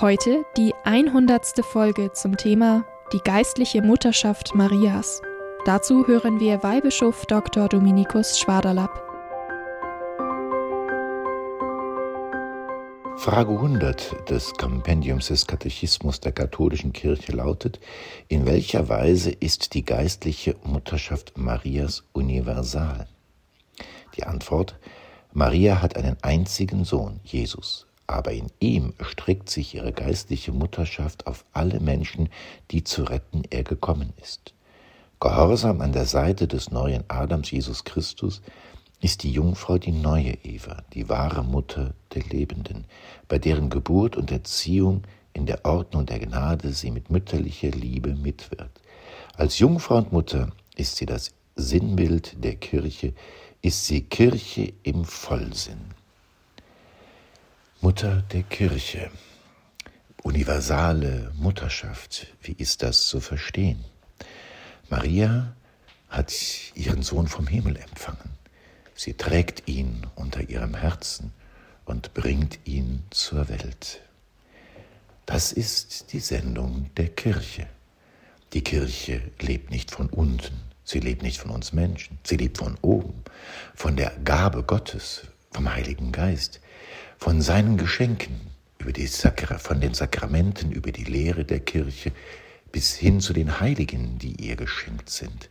Heute die 100. Folge zum Thema Die geistliche Mutterschaft Marias. Dazu hören wir Weihbischof Dr. Dominikus Schwaderlapp. Frage 100 des Kompendiums des Katechismus der katholischen Kirche lautet, in welcher Weise ist die geistliche Mutterschaft Marias universal? Die Antwort, Maria hat einen einzigen Sohn, Jesus, aber in ihm streckt sich ihre geistliche Mutterschaft auf alle Menschen, die zu retten er gekommen ist. Gehorsam an der Seite des neuen Adams Jesus Christus ist die Jungfrau die neue Eva, die wahre Mutter der Lebenden, bei deren Geburt und Erziehung in der Ordnung der Gnade sie mit mütterlicher Liebe mitwirkt. Als Jungfrau und Mutter ist sie das Sinnbild der Kirche, ist sie Kirche im Vollsinn. Mutter der Kirche, universale Mutterschaft, wie ist das zu verstehen? Maria hat ihren Sohn vom Himmel empfangen. Sie trägt ihn unter ihrem Herzen und bringt ihn zur Welt. Das ist die Sendung der Kirche. Die Kirche lebt nicht von unten, sie lebt nicht von uns Menschen, sie lebt von oben, von der Gabe Gottes, vom Heiligen Geist von seinen Geschenken, über die Sakra von den Sakramenten, über die Lehre der Kirche bis hin zu den Heiligen, die ihr geschenkt sind.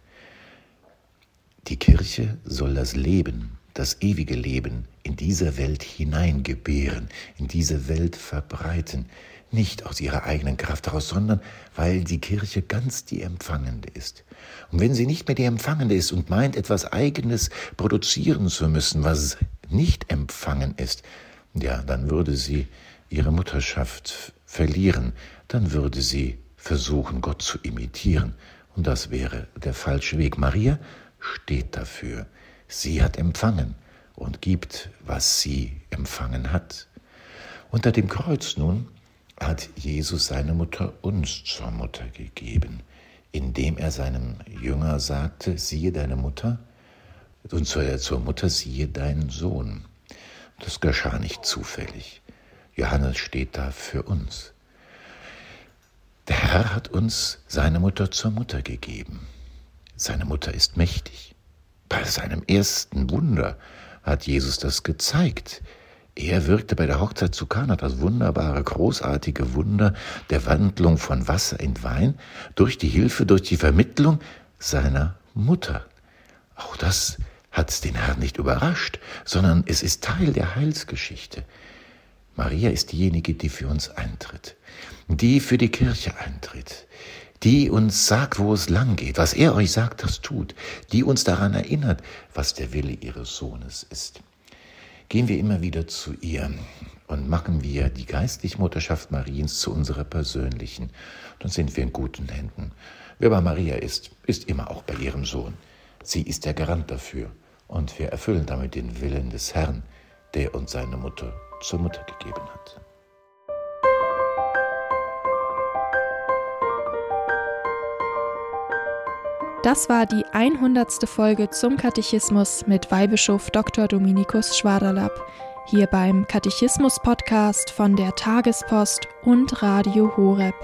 Die Kirche soll das Leben, das ewige Leben in diese Welt hineingebären, in diese Welt verbreiten, nicht aus ihrer eigenen Kraft heraus, sondern weil die Kirche ganz die Empfangende ist. Und wenn sie nicht mehr die Empfangende ist und meint, etwas Eigenes produzieren zu müssen, was nicht empfangen ist, ja, dann würde sie ihre Mutterschaft verlieren, dann würde sie versuchen, Gott zu imitieren, und das wäre der falsche Weg. Maria steht dafür. Sie hat empfangen und gibt, was sie empfangen hat. Unter dem Kreuz nun hat Jesus seine Mutter uns zur Mutter gegeben, indem er seinem Jünger sagte, siehe deine Mutter, und zur, zur Mutter siehe deinen Sohn. Das geschah nicht zufällig. Johannes steht da für uns. Der Herr hat uns seine Mutter zur Mutter gegeben. Seine Mutter ist mächtig. Bei seinem ersten Wunder hat Jesus das gezeigt. Er wirkte bei der Hochzeit zu Kana das wunderbare, großartige Wunder der Wandlung von Wasser in Wein durch die Hilfe, durch die Vermittlung seiner Mutter. Auch das hat den Herrn nicht überrascht, sondern es ist Teil der Heilsgeschichte. Maria ist diejenige, die für uns eintritt, die für die Kirche eintritt, die uns sagt, wo es lang geht, was er euch sagt, das tut, die uns daran erinnert, was der Wille ihres Sohnes ist. Gehen wir immer wieder zu ihr und machen wir die geistliche Mutterschaft Mariens zu unserer persönlichen, dann sind wir in guten Händen. Wer bei Maria ist, ist immer auch bei ihrem Sohn. Sie ist der Garant dafür und wir erfüllen damit den Willen des Herrn, der uns seine Mutter zur Mutter gegeben hat. Das war die 100. Folge zum Katechismus mit Weihbischof Dr. Dominikus Schwaderlapp, hier beim Katechismus-Podcast von der Tagespost und Radio Horeb.